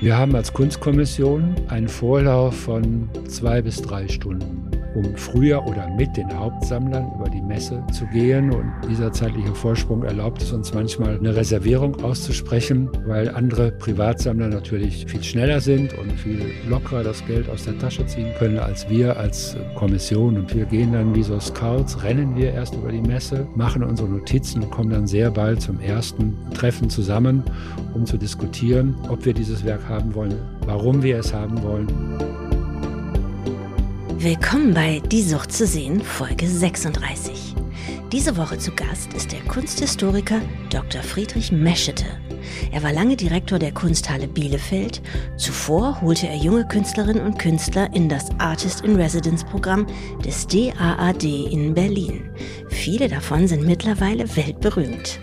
Wir haben als Kunstkommission einen Vorlauf von zwei bis drei Stunden um früher oder mit den Hauptsammlern über die Messe zu gehen. Und dieser zeitliche Vorsprung erlaubt es uns manchmal, eine Reservierung auszusprechen, weil andere Privatsammler natürlich viel schneller sind und viel lockerer das Geld aus der Tasche ziehen können als wir als Kommission. Und wir gehen dann wie so Scouts, rennen wir erst über die Messe, machen unsere Notizen und kommen dann sehr bald zum ersten Treffen zusammen, um zu diskutieren, ob wir dieses Werk haben wollen, warum wir es haben wollen. Willkommen bei Die Sucht zu sehen, Folge 36. Diese Woche zu Gast ist der Kunsthistoriker Dr. Friedrich Meschete. Er war lange Direktor der Kunsthalle Bielefeld. Zuvor holte er junge Künstlerinnen und Künstler in das Artist in Residence Programm des DAAD in Berlin. Viele davon sind mittlerweile weltberühmt.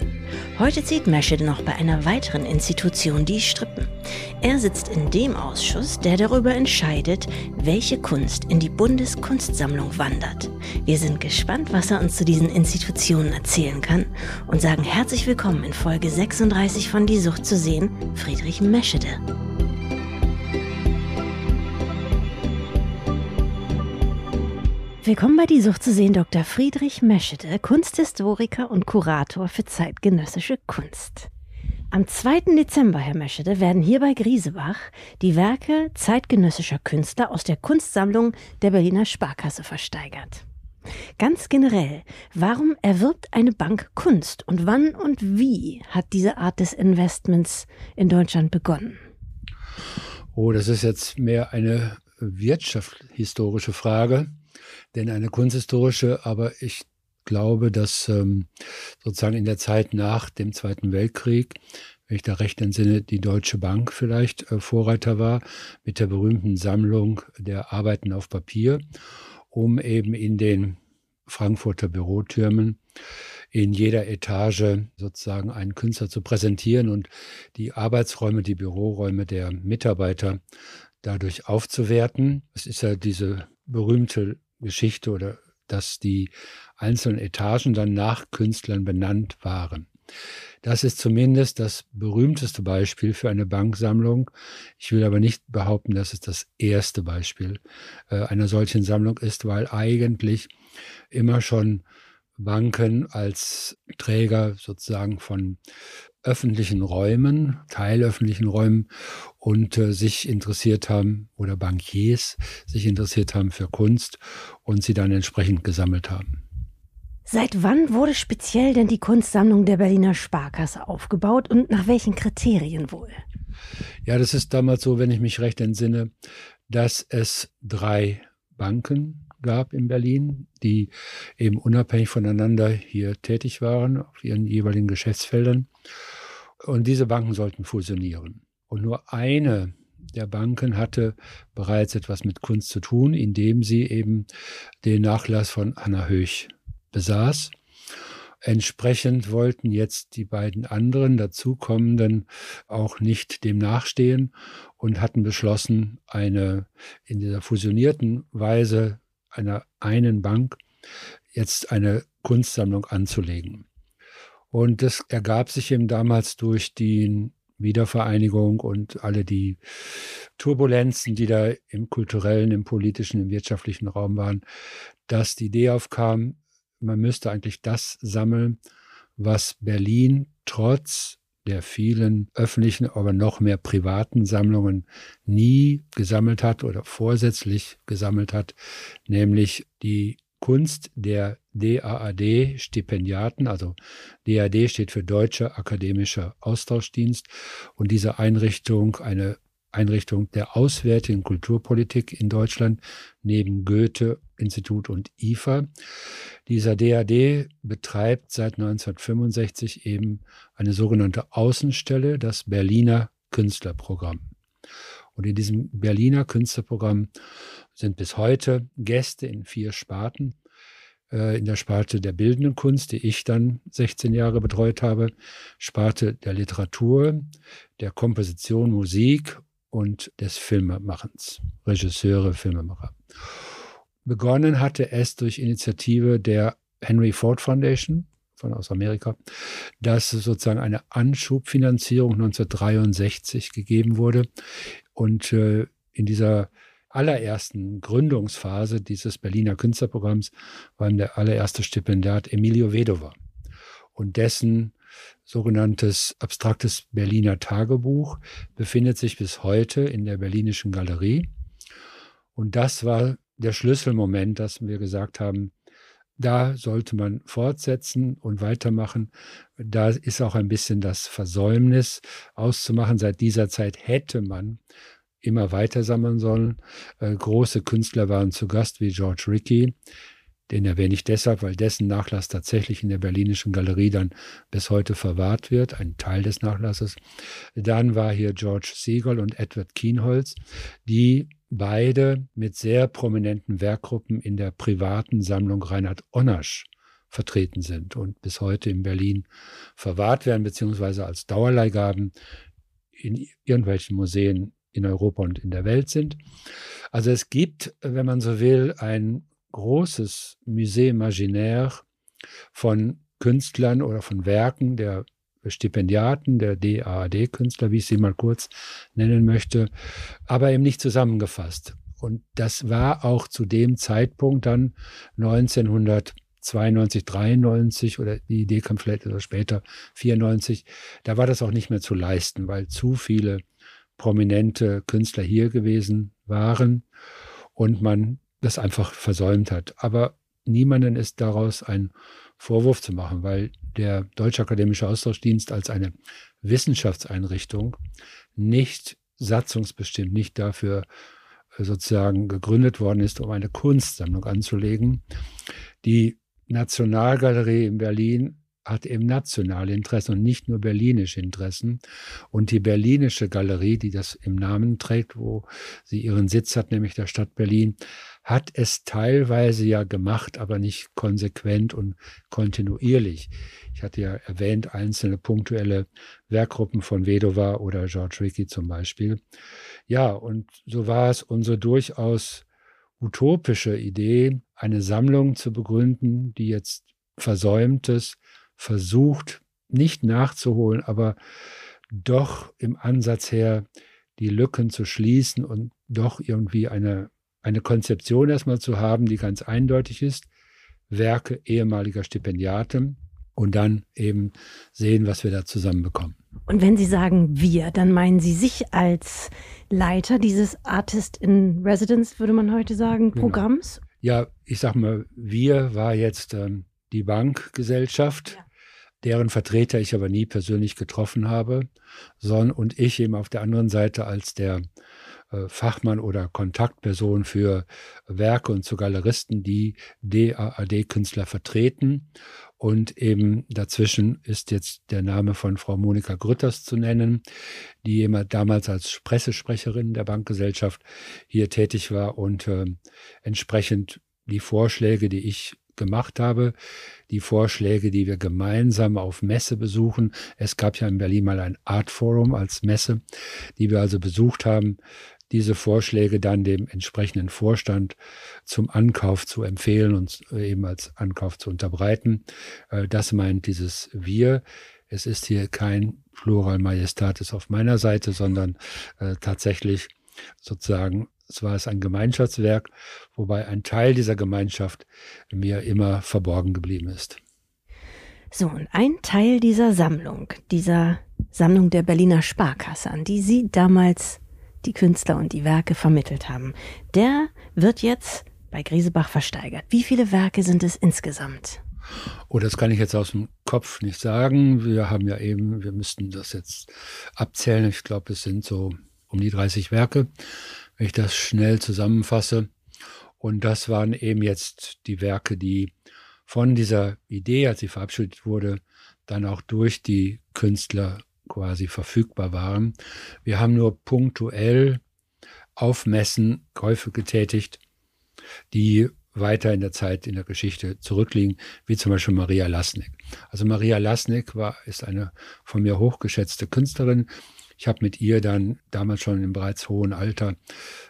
Heute zieht Mesched noch bei einer weiteren Institution die Strippen. Er sitzt in dem Ausschuss, der darüber entscheidet, welche Kunst in die Bundeskunstsammlung wandert. Wir sind gespannt, was er uns zu diesen Institutionen erzählen kann und sagen herzlich willkommen in Folge 36 von Die Sucht zu sehen, Friedrich Meschede. Willkommen bei Die Sucht zu sehen, Dr. Friedrich Meschede, Kunsthistoriker und Kurator für zeitgenössische Kunst. Am 2. Dezember, Herr Meschede, werden hier bei Griesebach die Werke zeitgenössischer Künstler aus der Kunstsammlung der Berliner Sparkasse versteigert. Ganz generell, warum erwirbt eine Bank Kunst und wann und wie hat diese Art des Investments in Deutschland begonnen? Oh, das ist jetzt mehr eine wirtschaftshistorische Frage denn eine kunsthistorische, aber ich glaube, dass ähm, sozusagen in der Zeit nach dem Zweiten Weltkrieg, wenn ich da recht entsinne, die Deutsche Bank vielleicht äh, Vorreiter war mit der berühmten Sammlung der Arbeiten auf Papier, um eben in den Frankfurter Bürotürmen in jeder Etage sozusagen einen Künstler zu präsentieren und die Arbeitsräume, die Büroräume der Mitarbeiter dadurch aufzuwerten. Es ist ja diese berühmte Geschichte oder dass die einzelnen Etagen dann nach Künstlern benannt waren. Das ist zumindest das berühmteste Beispiel für eine Banksammlung. Ich will aber nicht behaupten, dass es das erste Beispiel äh, einer solchen Sammlung ist, weil eigentlich immer schon Banken als Träger sozusagen von öffentlichen Räumen, teilöffentlichen Räumen und äh, sich interessiert haben oder Bankiers sich interessiert haben für Kunst und sie dann entsprechend gesammelt haben. Seit wann wurde speziell denn die Kunstsammlung der Berliner Sparkasse aufgebaut und nach welchen Kriterien wohl? Ja, das ist damals so, wenn ich mich recht entsinne, dass es drei Banken gab in Berlin, die eben unabhängig voneinander hier tätig waren auf ihren jeweiligen Geschäftsfeldern. Und diese Banken sollten fusionieren. Und nur eine der Banken hatte bereits etwas mit Kunst zu tun, indem sie eben den Nachlass von Anna Höch besaß. Entsprechend wollten jetzt die beiden anderen dazukommenden auch nicht dem nachstehen und hatten beschlossen, eine in dieser fusionierten Weise einer einen Bank jetzt eine Kunstsammlung anzulegen. Und das ergab sich eben damals durch die Wiedervereinigung und alle die Turbulenzen, die da im kulturellen, im politischen, im wirtschaftlichen Raum waren, dass die Idee aufkam, man müsste eigentlich das sammeln, was Berlin trotz der vielen öffentlichen, aber noch mehr privaten Sammlungen nie gesammelt hat oder vorsätzlich gesammelt hat, nämlich die Kunst der DAAD-Stipendiaten, also DAD steht für Deutscher Akademischer Austauschdienst und diese Einrichtung, eine Einrichtung der auswärtigen Kulturpolitik in Deutschland neben Goethe-Institut und IFA. Dieser DAD betreibt seit 1965 eben eine sogenannte Außenstelle, das Berliner Künstlerprogramm. Und in diesem Berliner Künstlerprogramm sind bis heute Gäste in vier Sparten. Äh, in der Sparte der bildenden Kunst, die ich dann 16 Jahre betreut habe, Sparte der Literatur, der Komposition, Musik und des Filmemachens, Regisseure, Filmemacher. Begonnen hatte es durch Initiative der Henry Ford Foundation von aus Amerika, dass sozusagen eine Anschubfinanzierung 1963 gegeben wurde. Und äh, in dieser allerersten Gründungsphase dieses Berliner Künstlerprogramms war der allererste Stipendiat Emilio Vedova. Und dessen sogenanntes abstraktes Berliner Tagebuch befindet sich bis heute in der Berlinischen Galerie. Und das war der Schlüsselmoment, dass wir gesagt haben, da sollte man fortsetzen und weitermachen. Da ist auch ein bisschen das Versäumnis auszumachen. Seit dieser Zeit hätte man immer weiter sammeln sollen. Äh, große Künstler waren zu Gast wie George Rickey. Den erwähne ich deshalb, weil dessen Nachlass tatsächlich in der Berlinischen Galerie dann bis heute verwahrt wird, ein Teil des Nachlasses. Dann war hier George Siegel und Edward Kienholz, die beide mit sehr prominenten Werkgruppen in der privaten Sammlung Reinhard Onnasch vertreten sind und bis heute in Berlin verwahrt werden, beziehungsweise als Dauerleihgaben in irgendwelchen Museen in Europa und in der Welt sind. Also es gibt, wenn man so will, ein großes Musée Imaginaire von Künstlern oder von Werken der Stipendiaten, der DAAD-Künstler, wie ich sie mal kurz nennen möchte, aber eben nicht zusammengefasst. Und das war auch zu dem Zeitpunkt dann 1992, 93 oder die Idee kam vielleicht etwas später, 94, da war das auch nicht mehr zu leisten, weil zu viele prominente Künstler hier gewesen waren und man das einfach versäumt hat. Aber niemanden ist daraus ein Vorwurf zu machen, weil der Deutsche Akademische Austauschdienst als eine Wissenschaftseinrichtung nicht satzungsbestimmt, nicht dafür äh, sozusagen gegründet worden ist, um eine Kunstsammlung anzulegen. Die Nationalgalerie in Berlin hat eben nationale Interessen und nicht nur berlinische Interessen. Und die Berlinische Galerie, die das im Namen trägt, wo sie ihren Sitz hat, nämlich der Stadt Berlin, hat es teilweise ja gemacht, aber nicht konsequent und kontinuierlich. Ich hatte ja erwähnt, einzelne punktuelle Werkgruppen von Vedova oder George Rickey zum Beispiel. Ja, und so war es unsere durchaus utopische Idee, eine Sammlung zu begründen, die jetzt Versäumtes versucht, nicht nachzuholen, aber doch im Ansatz her die Lücken zu schließen und doch irgendwie eine eine Konzeption erstmal zu haben, die ganz eindeutig ist, Werke ehemaliger Stipendiaten und dann eben sehen, was wir da zusammenbekommen. Und wenn Sie sagen wir, dann meinen Sie sich als Leiter dieses Artist in Residence, würde man heute sagen, genau. Programms? Genau. Ja, ich sag mal, wir war jetzt ähm, die Bankgesellschaft, ja. deren Vertreter ich aber nie persönlich getroffen habe, sondern und ich eben auf der anderen Seite als der Fachmann oder Kontaktperson für Werke und zu Galeristen, die DAAD-Künstler vertreten. Und eben dazwischen ist jetzt der Name von Frau Monika Grütters zu nennen, die immer damals als Pressesprecherin der Bankgesellschaft hier tätig war und äh, entsprechend die Vorschläge, die ich gemacht habe, die Vorschläge, die wir gemeinsam auf Messe besuchen. Es gab ja in Berlin mal ein Art Forum als Messe, die wir also besucht haben, diese Vorschläge dann dem entsprechenden Vorstand zum Ankauf zu empfehlen und eben als Ankauf zu unterbreiten. Äh, das meint dieses Wir. Es ist hier kein Plural Majestatis auf meiner Seite, sondern äh, tatsächlich sozusagen, es war es ein Gemeinschaftswerk, wobei ein Teil dieser Gemeinschaft mir immer verborgen geblieben ist. So, und ein Teil dieser Sammlung, dieser Sammlung der Berliner Sparkasse, an die Sie damals die Künstler und die Werke vermittelt haben. Der wird jetzt bei Griesebach versteigert. Wie viele Werke sind es insgesamt? Oh, das kann ich jetzt aus dem Kopf nicht sagen. Wir haben ja eben, wir müssten das jetzt abzählen. Ich glaube, es sind so um die 30 Werke, wenn ich das schnell zusammenfasse. Und das waren eben jetzt die Werke, die von dieser Idee, als sie verabschiedet wurde, dann auch durch die Künstler quasi verfügbar waren. Wir haben nur punktuell Aufmessen, Käufe getätigt, die weiter in der Zeit in der Geschichte zurückliegen, wie zum Beispiel Maria Lasnik. Also Maria Lasnik war, ist eine von mir hochgeschätzte Künstlerin. Ich habe mit ihr dann damals schon im bereits hohen Alter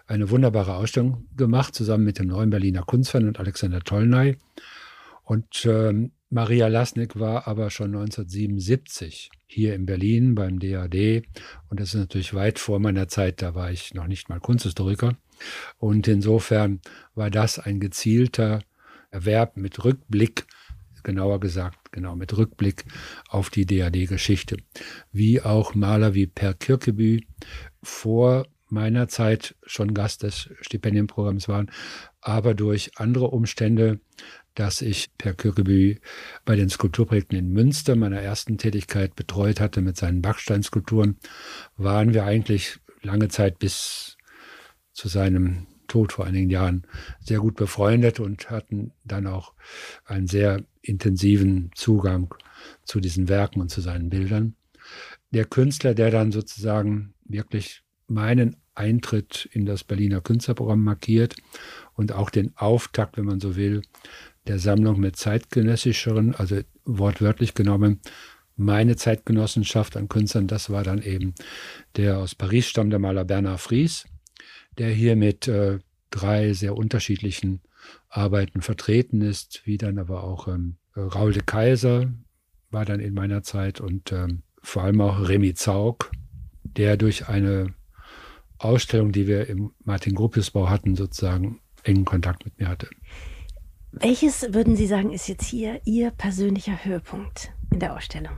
eine wunderbare Ausstellung gemacht, zusammen mit dem neuen Berliner Kunstverein und Alexander Tollnay. Und ähm, Maria Lasnik war aber schon 1977 hier in Berlin beim DAD und das ist natürlich weit vor meiner Zeit, da war ich noch nicht mal Kunsthistoriker. Und insofern war das ein gezielter Erwerb mit Rückblick, genauer gesagt, genau mit Rückblick auf die DAD-Geschichte, wie auch Maler wie Per Kirkeby vor meiner Zeit schon Gast des Stipendienprogramms waren, aber durch andere Umstände, dass ich Per Kirkeby bei den Skulpturprojekten in Münster meiner ersten Tätigkeit betreut hatte mit seinen Backsteinskulpturen, waren wir eigentlich lange Zeit bis zu seinem Tod vor einigen Jahren sehr gut befreundet und hatten dann auch einen sehr intensiven Zugang zu diesen Werken und zu seinen Bildern. Der Künstler, der dann sozusagen wirklich meinen Eintritt in das Berliner Künstlerprogramm markiert und auch den Auftakt, wenn man so will, der Sammlung mit zeitgenössischeren, also wortwörtlich genommen, meine Zeitgenossenschaft an Künstlern, das war dann eben der aus Paris stammende Maler Bernard Fries, der hier mit äh, drei sehr unterschiedlichen Arbeiten vertreten ist, wie dann aber auch ähm, Raul de Kaiser war dann in meiner Zeit und ähm, vor allem auch Remy Zaug, der durch eine Ausstellung, die wir im Martin Gropiusbau hatten, sozusagen engen Kontakt mit mir hatte. Welches würden Sie sagen, ist jetzt hier Ihr persönlicher Höhepunkt in der Ausstellung?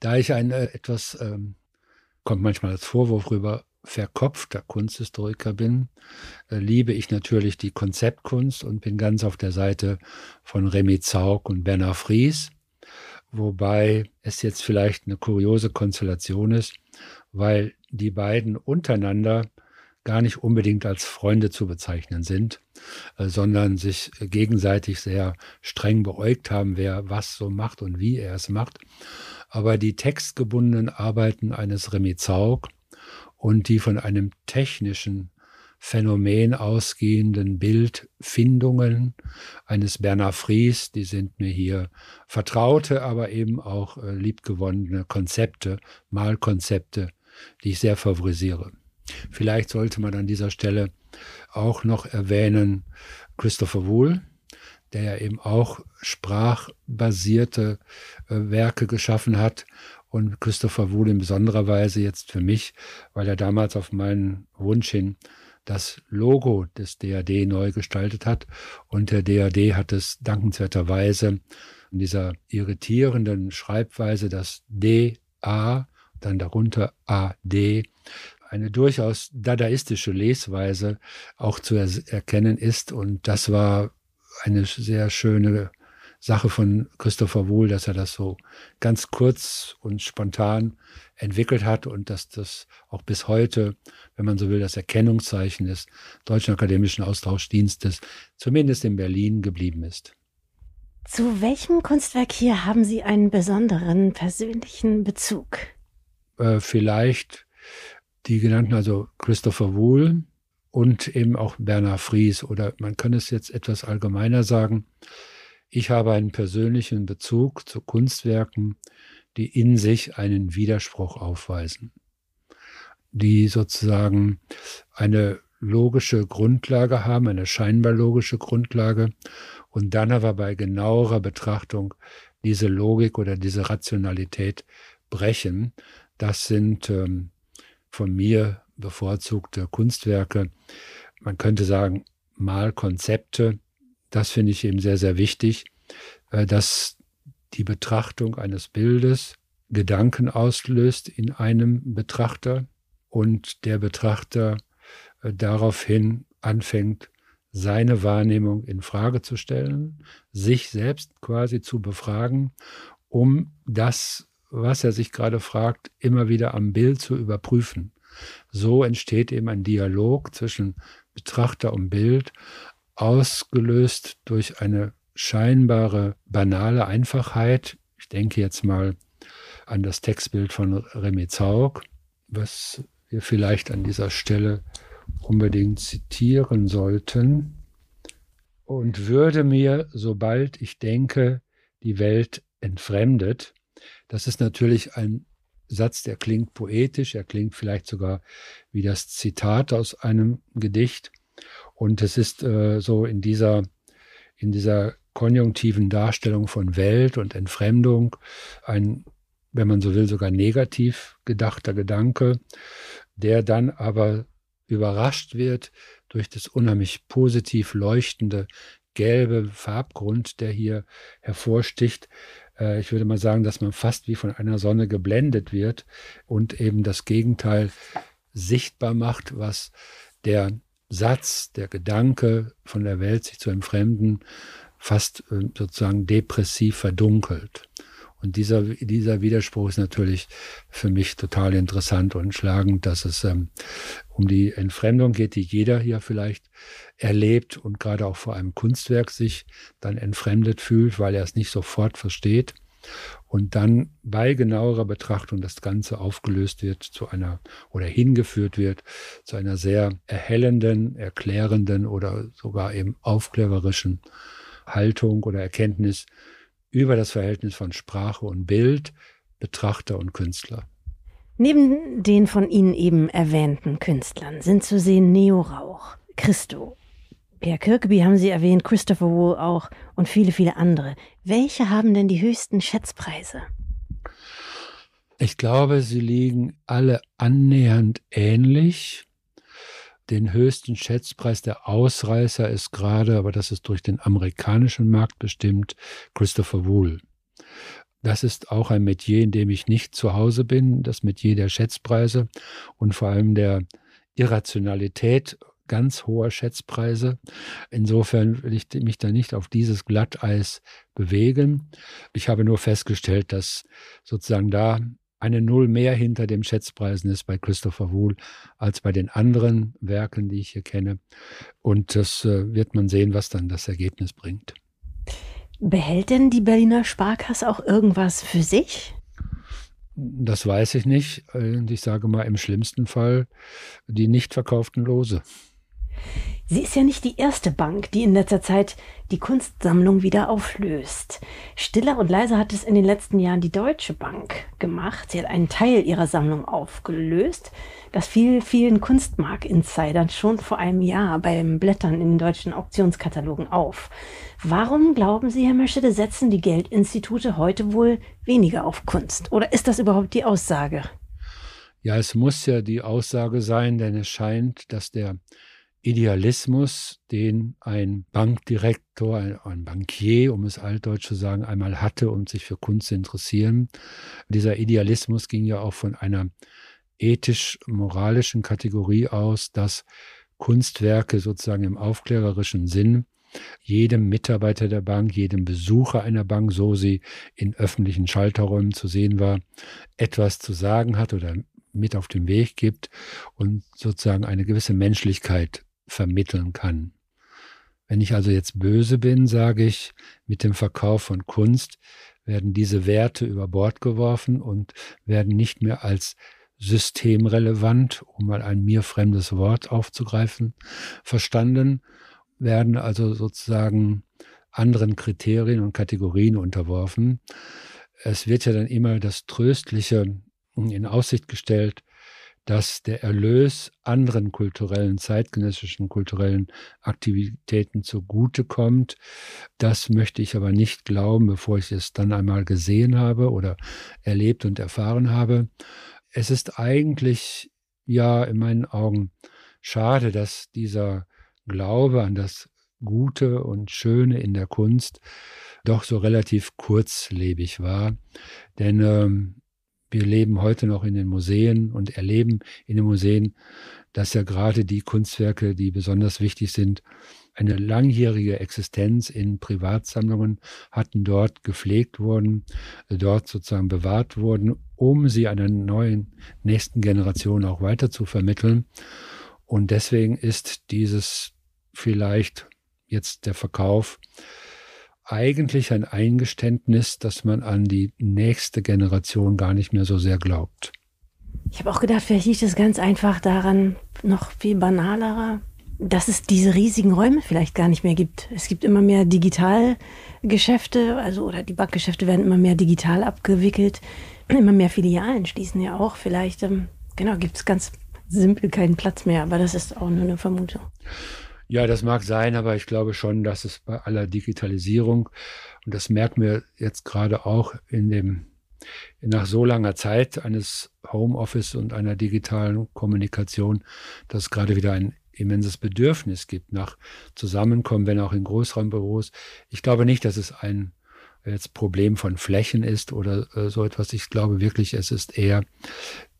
Da ich ein äh, etwas, ähm, kommt manchmal als Vorwurf rüber, verkopfter Kunsthistoriker bin, äh, liebe ich natürlich die Konzeptkunst und bin ganz auf der Seite von Remy Zaug und Bernard Fries, wobei es jetzt vielleicht eine kuriose Konstellation ist, weil die beiden untereinander gar nicht unbedingt als Freunde zu bezeichnen sind, äh, sondern sich gegenseitig sehr streng beäugt haben, wer was so macht und wie er es macht. Aber die textgebundenen Arbeiten eines Remy Zaug und die von einem technischen Phänomen ausgehenden Bildfindungen eines Bernard Fries, die sind mir hier vertraute, aber eben auch äh, liebgewonnene Konzepte, Malkonzepte, die ich sehr favorisiere. Vielleicht sollte man an dieser Stelle auch noch erwähnen Christopher Wool, der ja eben auch sprachbasierte äh, Werke geschaffen hat. Und Christopher Wool in besonderer Weise jetzt für mich, weil er damals auf meinen Wunsch hin das Logo des DAD neu gestaltet hat. Und der DAD hat es dankenswerterweise in dieser irritierenden Schreibweise das DA, dann darunter AD, eine durchaus dadaistische Lesweise auch zu er erkennen ist. Und das war eine sehr schöne Sache von Christopher Wohl, dass er das so ganz kurz und spontan entwickelt hat und dass das auch bis heute, wenn man so will, das Erkennungszeichen des Deutschen Akademischen Austauschdienstes, zumindest in Berlin, geblieben ist. Zu welchem Kunstwerk hier haben Sie einen besonderen persönlichen Bezug? Äh, vielleicht die genannten, also Christopher Wohl und eben auch Bernhard Fries oder man kann es jetzt etwas allgemeiner sagen. Ich habe einen persönlichen Bezug zu Kunstwerken, die in sich einen Widerspruch aufweisen, die sozusagen eine logische Grundlage haben, eine scheinbar logische Grundlage und dann aber bei genauerer Betrachtung diese Logik oder diese Rationalität brechen. Das sind ähm, von mir bevorzugte Kunstwerke. Man könnte sagen, Malkonzepte. Das finde ich eben sehr, sehr wichtig, äh, dass die Betrachtung eines Bildes Gedanken auslöst in einem Betrachter und der Betrachter äh, daraufhin anfängt, seine Wahrnehmung in Frage zu stellen, sich selbst quasi zu befragen, um das was er sich gerade fragt, immer wieder am Bild zu überprüfen. So entsteht eben ein Dialog zwischen Betrachter und Bild, ausgelöst durch eine scheinbare banale Einfachheit. Ich denke jetzt mal an das Textbild von Remy Zaug, was wir vielleicht an dieser Stelle unbedingt zitieren sollten. Und würde mir, sobald ich denke, die Welt entfremdet, das ist natürlich ein Satz, der klingt poetisch, er klingt vielleicht sogar wie das Zitat aus einem Gedicht. Und es ist äh, so in dieser, in dieser konjunktiven Darstellung von Welt und Entfremdung, ein, wenn man so will, sogar negativ gedachter Gedanke, der dann aber überrascht wird durch das unheimlich positiv leuchtende gelbe Farbgrund, der hier hervorsticht. Äh, ich würde mal sagen, dass man fast wie von einer Sonne geblendet wird und eben das Gegenteil sichtbar macht, was der Satz, der Gedanke von der Welt sich zu entfremden, fast äh, sozusagen depressiv verdunkelt. Und dieser, dieser Widerspruch ist natürlich für mich total interessant und schlagend, dass es ähm, um die Entfremdung geht, die jeder hier vielleicht erlebt und gerade auch vor einem Kunstwerk sich dann entfremdet fühlt, weil er es nicht sofort versteht. Und dann bei genauerer Betrachtung das Ganze aufgelöst wird zu einer oder hingeführt wird zu einer sehr erhellenden, erklärenden oder sogar eben aufklärerischen Haltung oder Erkenntnis über das Verhältnis von Sprache und Bild, Betrachter und Künstler. Neben den von Ihnen eben erwähnten Künstlern sind zu sehen Neo Rauch, Christo, Pierre Kirkeby haben Sie erwähnt, Christopher Wool auch und viele, viele andere. Welche haben denn die höchsten Schätzpreise? Ich glaube, sie liegen alle annähernd ähnlich. Den höchsten Schätzpreis der Ausreißer ist gerade, aber das ist durch den amerikanischen Markt bestimmt, Christopher Wool. Das ist auch ein Metier, in dem ich nicht zu Hause bin, das Metier der Schätzpreise und vor allem der Irrationalität ganz hoher Schätzpreise. Insofern will ich mich da nicht auf dieses Glatteis bewegen. Ich habe nur festgestellt, dass sozusagen da eine Null mehr hinter dem Schätzpreisen ist bei Christopher Wool als bei den anderen Werken, die ich hier kenne. Und das äh, wird man sehen, was dann das Ergebnis bringt. Behält denn die Berliner Sparkasse auch irgendwas für sich? Das weiß ich nicht. Und ich sage mal im schlimmsten Fall die nicht verkauften Lose. Sie ist ja nicht die erste Bank, die in letzter Zeit die Kunstsammlung wieder auflöst. Stiller und leiser hat es in den letzten Jahren die Deutsche Bank gemacht. Sie hat einen Teil ihrer Sammlung aufgelöst. Das fiel vielen Kunstmark-Insidern schon vor einem Jahr beim Blättern in den deutschen Auktionskatalogen auf. Warum glauben Sie, Herr Meschede, setzen die Geldinstitute heute wohl weniger auf Kunst? Oder ist das überhaupt die Aussage? Ja, es muss ja die Aussage sein, denn es scheint, dass der Idealismus, den ein Bankdirektor, ein, ein, Bankier, um es altdeutsch zu sagen, einmal hatte, um sich für Kunst zu interessieren. Dieser Idealismus ging ja auch von einer ethisch-moralischen Kategorie aus, dass Kunstwerke sozusagen im aufklärerischen Sinn jedem Mitarbeiter der Bank, jedem Besucher einer Bank, so sie in öffentlichen Schalterräumen zu sehen war, etwas zu sagen hat oder mit auf den Weg gibt und sozusagen eine gewisse Menschlichkeit vermitteln kann. Wenn ich also jetzt böse bin, sage ich, mit dem Verkauf von Kunst werden diese Werte über Bord geworfen und werden nicht mehr als systemrelevant, um mal ein mir fremdes Wort aufzugreifen, verstanden, werden also sozusagen anderen Kriterien und Kategorien unterworfen. Es wird ja dann immer das Tröstliche in Aussicht gestellt, dass der Erlös anderen kulturellen, zeitgenössischen kulturellen Aktivitäten zugutekommt. Das möchte ich aber nicht glauben, bevor ich es dann einmal gesehen habe oder erlebt und erfahren habe. Es ist eigentlich ja in meinen Augen schade, dass dieser Glaube an das Gute und Schöne in der Kunst doch so relativ kurzlebig war. Denn ähm, wir leben heute noch in den Museen und erleben in den Museen, dass ja gerade die Kunstwerke, die besonders wichtig sind, eine langjährige Existenz in Privatsammlungen hatten, dort gepflegt wurden, dort sozusagen bewahrt wurden, um sie einer neuen nächsten Generation auch weiter zu vermitteln. Und deswegen ist dieses vielleicht jetzt der Verkauf eigentlich ein Eingeständnis, dass man an die nächste Generation gar nicht mehr so sehr glaubt. Ich habe auch gedacht, vielleicht liegt es ganz einfach daran, noch viel banalerer, dass es diese riesigen Räume vielleicht gar nicht mehr gibt. Es gibt immer mehr Digitalgeschäfte, also oder die Bankgeschäfte werden immer mehr digital abgewickelt. Immer mehr Filialen schließen ja auch. Vielleicht, ähm, genau, gibt es ganz simpel keinen Platz mehr, aber das ist auch nur eine Vermutung. Ja, das mag sein, aber ich glaube schon, dass es bei aller Digitalisierung, und das merken wir jetzt gerade auch in dem, nach so langer Zeit eines Homeoffice und einer digitalen Kommunikation, dass es gerade wieder ein immenses Bedürfnis gibt nach Zusammenkommen, wenn auch in Großraumbüros. Ich glaube nicht, dass es ein jetzt Problem von Flächen ist oder äh, so etwas. Ich glaube wirklich, es ist eher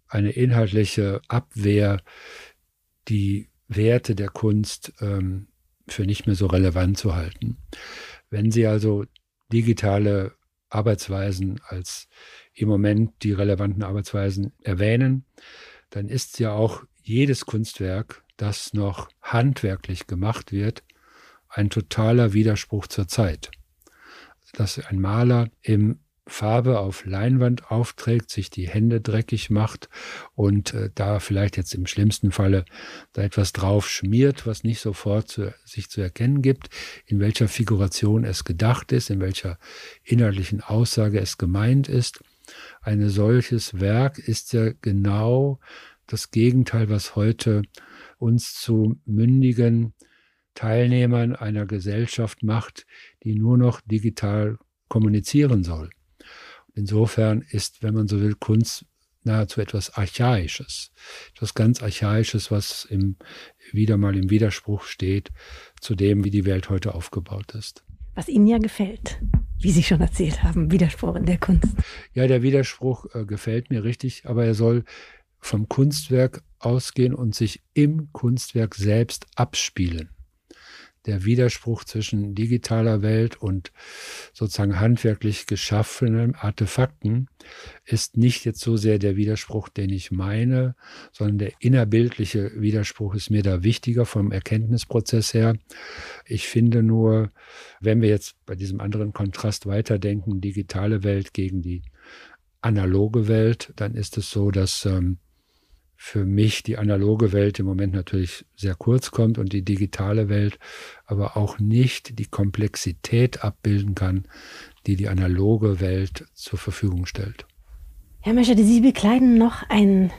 eine inhaltliche Abwehr, die Werte der Kunst ähm, für nicht mehr so relevant zu halten. Wenn Sie also digitale Arbeitsweisen als im Moment die relevanten Arbeitsweisen erwähnen, dann ist ja auch jedes Kunstwerk, das noch handwerklich gemacht wird, ein totaler Widerspruch zur Zeit. Dass ein Maler im Farbe auf Leinwand aufträgt, sich die Hände dreckig macht und äh, da vielleicht jetzt im schlimmsten Falle da etwas drauf schmiert, was nicht sofort zu, sich zu erkennen gibt, in welcher Figuration es gedacht ist, in welcher inhaltlichen Aussage es gemeint ist. Ein solches Werk ist ja genau das Gegenteil, was heute uns zu mündigen Teilnehmern einer Gesellschaft macht, die nur noch digital kommunizieren soll. Insofern ist, wenn man so will, Kunst nahezu etwas Archaisches, etwas ganz Archaisches, was im, wieder mal im Widerspruch steht zu dem, wie die Welt heute aufgebaut ist. Was Ihnen ja gefällt, wie Sie schon erzählt haben, Widerspruch in der Kunst. Ja, der Widerspruch äh, gefällt mir richtig, aber er soll vom Kunstwerk ausgehen und sich im Kunstwerk selbst abspielen der Widerspruch zwischen digitaler Welt und sozusagen handwerklich geschaffenen Artefakten ist nicht jetzt so sehr der Widerspruch, den ich meine, sondern der innerbildliche Widerspruch ist mir da wichtiger vom Erkenntnisprozess her. Ich finde nur, wenn wir jetzt bei diesem anderen Kontrast weiterdenken, digitale Welt gegen die analoge Welt, dann ist es so, dass ähm, für mich die analoge Welt im Moment natürlich sehr kurz kommt und die digitale Welt aber auch nicht die Komplexität abbilden kann, die die analoge Welt zur Verfügung stellt. Herr Meschede, Sie bekleiden noch ein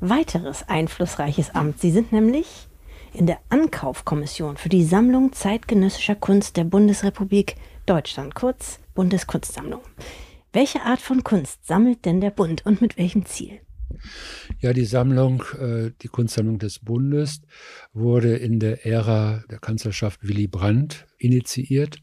weiteres einflussreiches Amt. Sie sind nämlich in der Ankaufkommission für die Sammlung zeitgenössischer Kunst der Bundesrepublik Deutschland, kurz Bundeskunstsammlung. Welche Art von Kunst sammelt denn der Bund und mit welchem Ziel? Ja, die Sammlung, äh, die Kunstsammlung des Bundes wurde in der Ära der Kanzlerschaft Willy Brandt initiiert.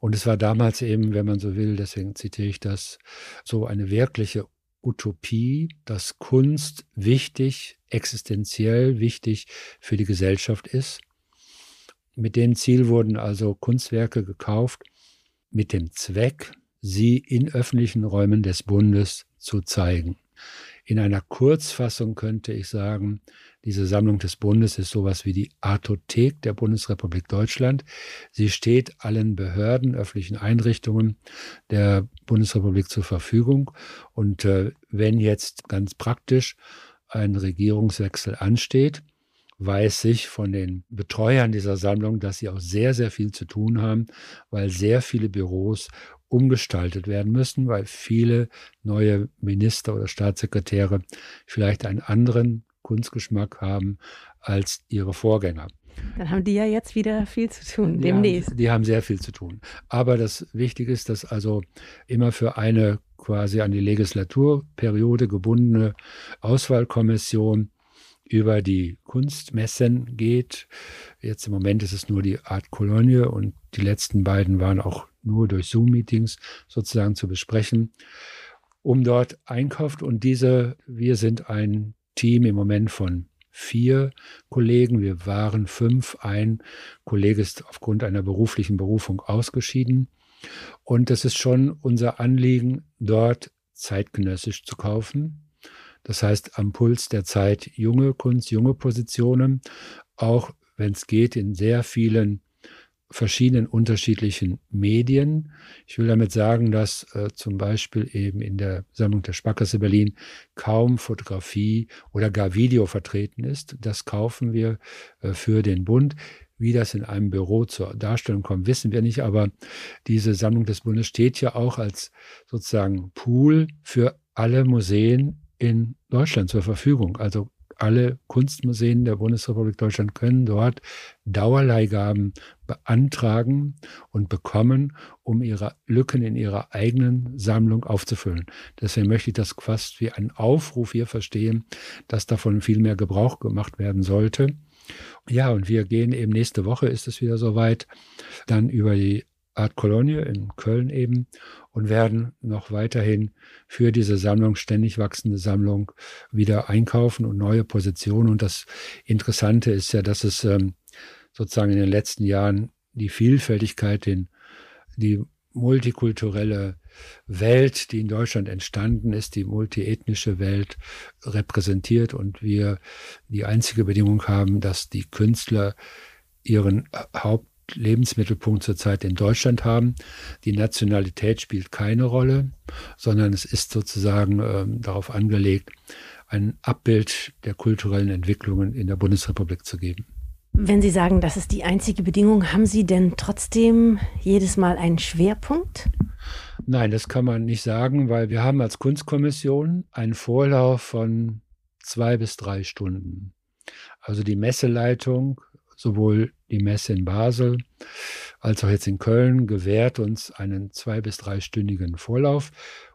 Und es war damals eben, wenn man so will, deswegen zitiere ich das, so eine wirkliche Utopie, dass Kunst wichtig, existenziell wichtig für die Gesellschaft ist. Mit dem Ziel wurden also Kunstwerke gekauft, mit dem Zweck, sie in öffentlichen Räumen des Bundes zu zeigen. In einer Kurzfassung könnte ich sagen, diese Sammlung des Bundes ist sowas wie die Artothek der Bundesrepublik Deutschland. Sie steht allen Behörden, öffentlichen Einrichtungen der Bundesrepublik zur Verfügung. Und äh, wenn jetzt ganz praktisch ein Regierungswechsel ansteht, weiß ich von den Betreuern dieser Sammlung, dass sie auch sehr, sehr viel zu tun haben, weil sehr viele Büros umgestaltet werden müssen, weil viele neue Minister oder Staatssekretäre vielleicht einen anderen Kunstgeschmack haben als ihre Vorgänger. Dann haben die ja jetzt wieder viel zu tun, demnächst. Die haben, die haben sehr viel zu tun. Aber das Wichtige ist, dass also immer für eine quasi an die Legislaturperiode gebundene Auswahlkommission über die Kunstmessen geht. Jetzt im Moment ist es nur die Art Kolonie und die letzten beiden waren auch nur durch Zoom-Meetings sozusagen zu besprechen, um dort einkauft. Und diese, wir sind ein Team im Moment von vier Kollegen. Wir waren fünf. Ein Kollege ist aufgrund einer beruflichen Berufung ausgeschieden. Und es ist schon unser Anliegen, dort zeitgenössisch zu kaufen. Das heißt, am Puls der Zeit junge Kunst, junge Positionen, auch wenn es geht, in sehr vielen verschiedenen unterschiedlichen Medien. Ich will damit sagen, dass äh, zum Beispiel eben in der Sammlung der Sparkasse Berlin kaum Fotografie oder gar Video vertreten ist. Das kaufen wir äh, für den Bund. Wie das in einem Büro zur Darstellung kommt, wissen wir nicht, aber diese Sammlung des Bundes steht ja auch als sozusagen Pool für alle Museen in Deutschland zur Verfügung. Also alle Kunstmuseen der Bundesrepublik Deutschland können dort Dauerleihgaben beantragen und bekommen, um ihre Lücken in ihrer eigenen Sammlung aufzufüllen. Deswegen möchte ich das fast wie einen Aufruf hier verstehen, dass davon viel mehr Gebrauch gemacht werden sollte. Ja, und wir gehen eben nächste Woche, ist es wieder soweit, dann über die Art Kolonie in Köln eben und werden noch weiterhin für diese Sammlung, ständig wachsende Sammlung, wieder einkaufen und neue Positionen. Und das Interessante ist ja, dass es ähm, sozusagen in den letzten Jahren die Vielfältigkeit, den, die multikulturelle Welt, die in Deutschland entstanden ist, die multiethnische Welt repräsentiert und wir die einzige Bedingung haben, dass die Künstler ihren Haupt Lebensmittelpunkt zurzeit in Deutschland haben. Die Nationalität spielt keine Rolle, sondern es ist sozusagen äh, darauf angelegt, ein Abbild der kulturellen Entwicklungen in der Bundesrepublik zu geben. Wenn Sie sagen, das ist die einzige Bedingung, haben Sie denn trotzdem jedes Mal einen Schwerpunkt? Nein, das kann man nicht sagen, weil wir haben als Kunstkommission einen Vorlauf von zwei bis drei Stunden. Also die Messeleitung sowohl die Messe in Basel als auch jetzt in Köln gewährt uns einen zwei- bis dreistündigen Vorlauf,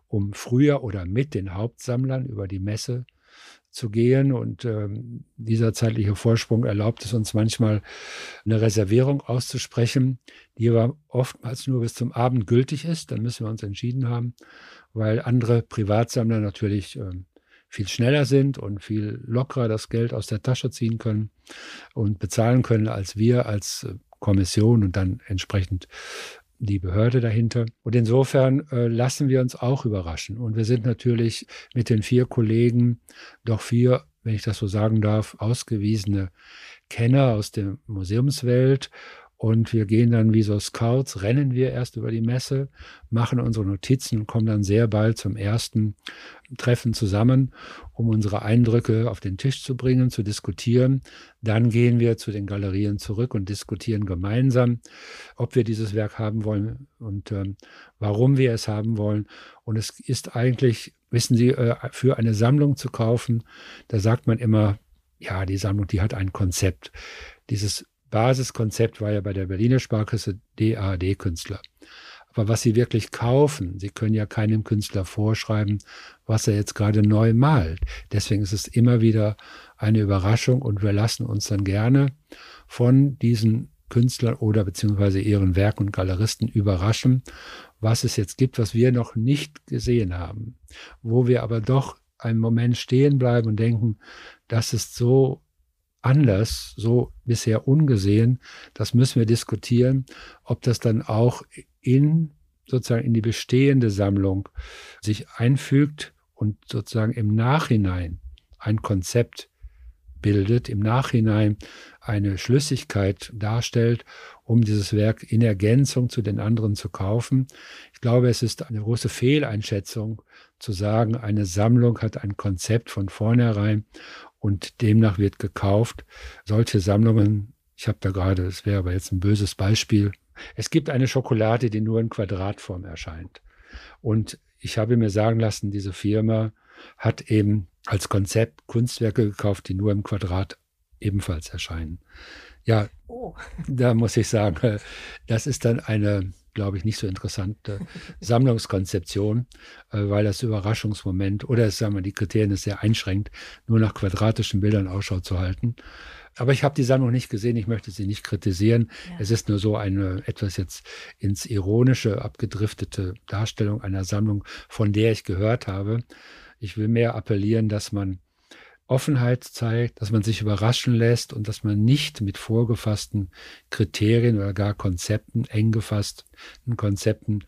um früher oder mit den Hauptsammlern über die Messe zu gehen. Und ähm, dieser zeitliche Vorsprung erlaubt es uns manchmal, eine Reservierung auszusprechen, die aber oftmals nur bis zum Abend gültig ist. Dann müssen wir uns entschieden haben, weil andere Privatsammler natürlich ähm, viel schneller sind und viel lockerer das Geld aus der Tasche ziehen können und bezahlen können als wir als äh, Kommission und dann entsprechend die Behörde dahinter. Und insofern äh, lassen wir uns auch überraschen. Und wir sind natürlich mit den vier Kollegen doch vier, wenn ich das so sagen darf, ausgewiesene Kenner aus der Museumswelt und wir gehen dann wie so Scouts, rennen wir erst über die Messe, machen unsere Notizen und kommen dann sehr bald zum ersten Treffen zusammen, um unsere Eindrücke auf den Tisch zu bringen, zu diskutieren. Dann gehen wir zu den Galerien zurück und diskutieren gemeinsam, ob wir dieses Werk haben wollen und ähm, warum wir es haben wollen. Und es ist eigentlich, wissen Sie, äh, für eine Sammlung zu kaufen, da sagt man immer, ja, die Sammlung, die hat ein Konzept. Dieses Basiskonzept war ja bei der Berliner Sparkasse DAD-Künstler. Aber was Sie wirklich kaufen, Sie können ja keinem Künstler vorschreiben, was er jetzt gerade neu malt. Deswegen ist es immer wieder eine Überraschung und wir lassen uns dann gerne von diesen Künstlern oder beziehungsweise ihren Werken und Galeristen überraschen, was es jetzt gibt, was wir noch nicht gesehen haben, wo wir aber doch einen Moment stehen bleiben und denken, das ist so anders, so bisher ungesehen. Das müssen wir diskutieren, ob das dann auch in sozusagen in die bestehende Sammlung sich einfügt und sozusagen im Nachhinein ein Konzept bildet, im Nachhinein eine Schlüssigkeit darstellt, um dieses Werk in Ergänzung zu den anderen zu kaufen. Ich glaube, es ist eine große Fehleinschätzung zu sagen, eine Sammlung hat ein Konzept von vornherein und demnach wird gekauft. Solche Sammlungen, ich habe da gerade, das wäre aber jetzt ein böses Beispiel, es gibt eine Schokolade, die nur in Quadratform erscheint. Und ich habe mir sagen lassen, diese Firma hat eben als Konzept Kunstwerke gekauft, die nur im Quadrat ebenfalls erscheinen. Ja, oh. da muss ich sagen, das ist dann eine glaube ich, nicht so interessante Sammlungskonzeption, äh, weil das Überraschungsmoment oder sagen wir, die Kriterien ist sehr einschränkt, nur nach quadratischen Bildern Ausschau zu halten. Aber ich habe die Sammlung nicht gesehen, ich möchte sie nicht kritisieren. Ja. Es ist nur so eine etwas jetzt ins Ironische abgedriftete Darstellung einer Sammlung, von der ich gehört habe. Ich will mehr appellieren, dass man Offenheit zeigt, dass man sich überraschen lässt und dass man nicht mit vorgefassten Kriterien oder gar Konzepten, eng gefassten Konzepten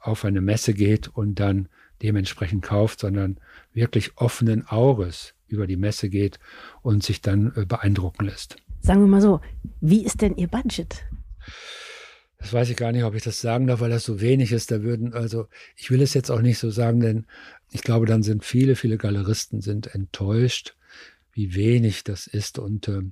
auf eine Messe geht und dann dementsprechend kauft, sondern wirklich offenen Auges über die Messe geht und sich dann äh, beeindrucken lässt. Sagen wir mal so, wie ist denn Ihr Budget? Das weiß ich gar nicht, ob ich das sagen darf, weil das so wenig ist. Da würden, also ich will es jetzt auch nicht so sagen, denn ich glaube, dann sind viele, viele Galeristen sind enttäuscht, wie wenig das ist. Und äh,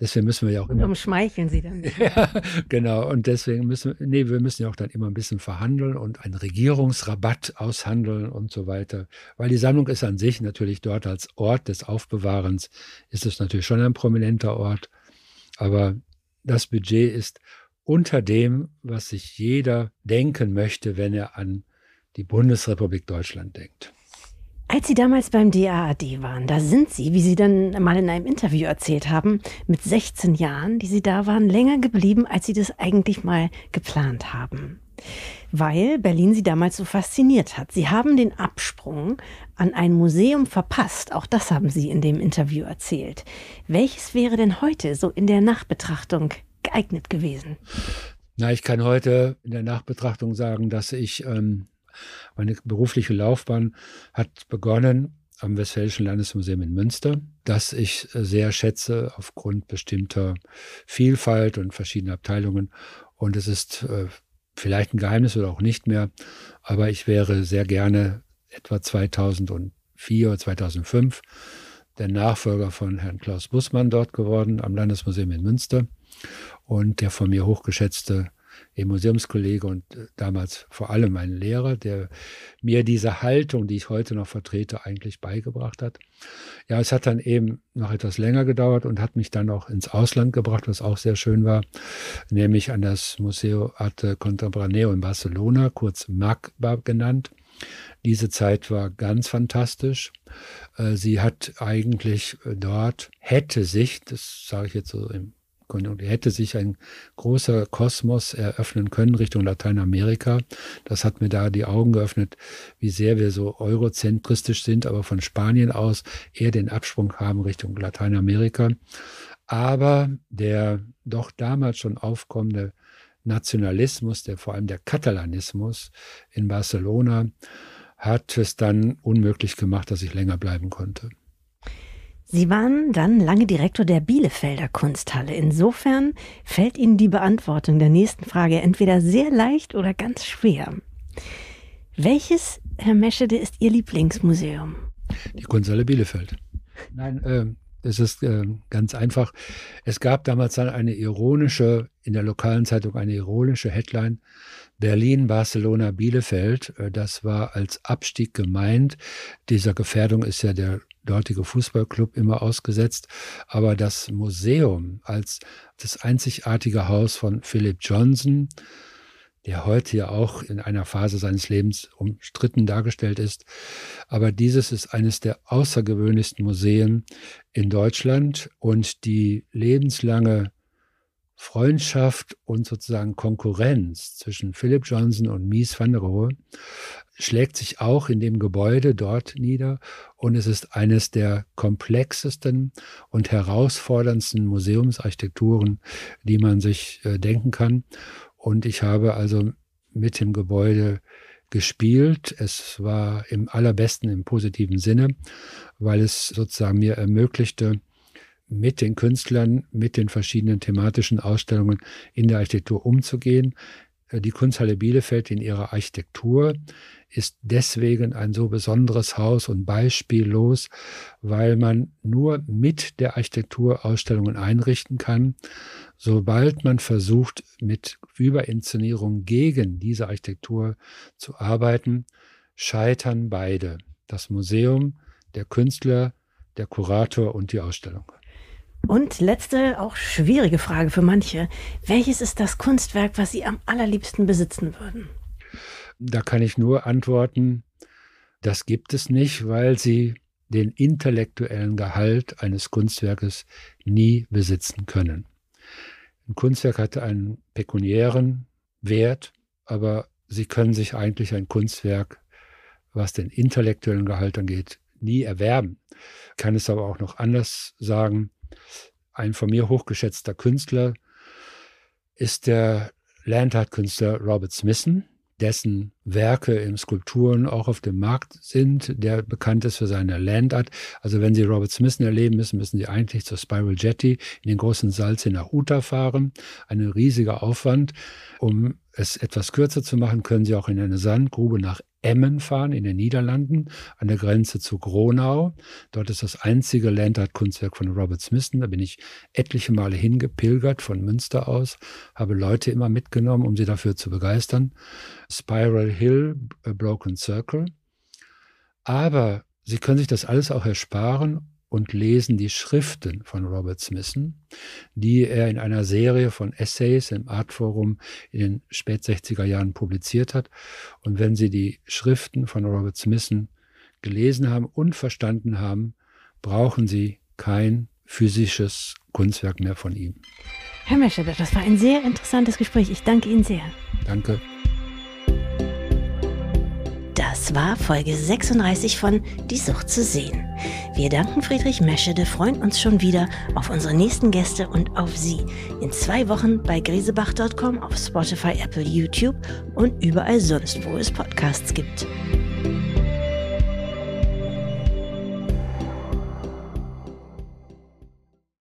Deswegen müssen wir ja auch immer. Umschmeicheln Sie dann. ja, genau. Und deswegen müssen wir, nee, wir müssen ja auch dann immer ein bisschen verhandeln und einen Regierungsrabatt aushandeln und so weiter. Weil die Sammlung ist an sich natürlich dort als Ort des Aufbewahrens, ist es natürlich schon ein prominenter Ort. Aber das Budget ist unter dem, was sich jeder denken möchte, wenn er an die Bundesrepublik Deutschland denkt. Als Sie damals beim DAAD waren, da sind Sie, wie Sie dann mal in einem Interview erzählt haben, mit 16 Jahren, die Sie da waren, länger geblieben, als Sie das eigentlich mal geplant haben. Weil Berlin Sie damals so fasziniert hat. Sie haben den Absprung an ein Museum verpasst. Auch das haben Sie in dem Interview erzählt. Welches wäre denn heute so in der Nachbetrachtung geeignet gewesen? Na, ich kann heute in der Nachbetrachtung sagen, dass ich ähm, meine berufliche Laufbahn hat begonnen am Westfälischen Landesmuseum in Münster, das ich sehr schätze aufgrund bestimmter Vielfalt und verschiedener Abteilungen. Und es ist äh, vielleicht ein Geheimnis oder auch nicht mehr, aber ich wäre sehr gerne etwa 2004 oder 2005 der Nachfolger von Herrn Klaus Bussmann dort geworden am Landesmuseum in Münster und der von mir hochgeschätzte Museumskollege und äh, damals vor allem ein Lehrer, der mir diese Haltung, die ich heute noch vertrete, eigentlich beigebracht hat. Ja, es hat dann eben noch etwas länger gedauert und hat mich dann auch ins Ausland gebracht, was auch sehr schön war, nämlich an das Museo Arte Contemporaneo in Barcelona, kurz MACBA genannt. Diese Zeit war ganz fantastisch. Äh, sie hat eigentlich äh, dort, hätte sich, das sage ich jetzt so im Konjunktur, hätte sich ein großer Kosmos eröffnen können Richtung Lateinamerika. Das hat mir da die Augen geöffnet, wie sehr wir so eurozentristisch sind, aber von Spanien aus eher den Absprung haben Richtung Lateinamerika. Aber der doch damals schon aufkommende Nationalismus, der vor allem der Katalanismus in Barcelona, hat es dann unmöglich gemacht, dass ich länger bleiben konnte. Sie waren dann lange Direktor der Bielefelder Kunsthalle. Insofern fällt Ihnen die Beantwortung der nächsten Frage entweder sehr leicht oder ganz schwer. Welches, Herr Meschede, ist Ihr Lieblingsmuseum? Die Kunsthalle Bielefeld. Nein, äh, es ist äh, ganz einfach. Es gab damals dann eine ironische, in der lokalen Zeitung eine ironische Headline, Berlin, Barcelona, Bielefeld. Äh, das war als Abstieg gemeint. Dieser Gefährdung ist ja der dortige Fußballclub immer ausgesetzt. Aber das Museum als das einzigartige Haus von Philip Johnson, der heute ja auch in einer Phase seines Lebens umstritten dargestellt ist. Aber dieses ist eines der außergewöhnlichsten Museen in Deutschland und die lebenslange Freundschaft und sozusagen Konkurrenz zwischen Philip Johnson und Mies van der Rohe schlägt sich auch in dem Gebäude dort nieder und es ist eines der komplexesten und herausforderndsten Museumsarchitekturen, die man sich äh, denken kann. Und ich habe also mit dem Gebäude gespielt. Es war im allerbesten, im positiven Sinne, weil es sozusagen mir ermöglichte, mit den Künstlern, mit den verschiedenen thematischen Ausstellungen in der Architektur umzugehen. Die Kunsthalle Bielefeld in ihrer Architektur ist deswegen ein so besonderes Haus und beispiellos, weil man nur mit der Architektur Ausstellungen einrichten kann. Sobald man versucht, mit Überinszenierung gegen diese Architektur zu arbeiten, scheitern beide. Das Museum, der Künstler, der Kurator und die Ausstellung. Und letzte, auch schwierige Frage für manche. Welches ist das Kunstwerk, was Sie am allerliebsten besitzen würden? Da kann ich nur antworten, das gibt es nicht, weil Sie den intellektuellen Gehalt eines Kunstwerkes nie besitzen können. Ein Kunstwerk hat einen pekuniären Wert, aber Sie können sich eigentlich ein Kunstwerk, was den intellektuellen Gehalt angeht, nie erwerben. Ich kann es aber auch noch anders sagen ein von mir hochgeschätzter Künstler ist der Landart-Künstler Robert Smithson, dessen Werke in Skulpturen auch auf dem Markt sind, der bekannt ist für seine Landart. Also wenn Sie Robert Smithson erleben müssen, müssen Sie eigentlich zur Spiral Jetty in den großen Salz nach Utah fahren. Ein riesiger Aufwand. Um es etwas kürzer zu machen, können Sie auch in eine Sandgrube nach Emmen fahren in den Niederlanden an der Grenze zu Gronau. Dort ist das einzige Landart-Kunstwerk von Robert Smithson. Da bin ich etliche Male hingepilgert von Münster aus, habe Leute immer mitgenommen, um sie dafür zu begeistern. Spiral Hill, A Broken Circle. Aber Sie können sich das alles auch ersparen und lesen die Schriften von Robert Smithson, die er in einer Serie von Essays im Artforum in den spät 60er Jahren publiziert hat. Und wenn Sie die Schriften von Robert Smithson gelesen haben und verstanden haben, brauchen Sie kein physisches Kunstwerk mehr von ihm. Herr Mescher, das war ein sehr interessantes Gespräch. Ich danke Ihnen sehr. Danke. Das war Folge 36 von Die Sucht zu sehen. Wir danken Friedrich Meschede, freuen uns schon wieder auf unsere nächsten Gäste und auf Sie. In zwei Wochen bei grisebach.com, auf Spotify, Apple, YouTube und überall sonst, wo es Podcasts gibt.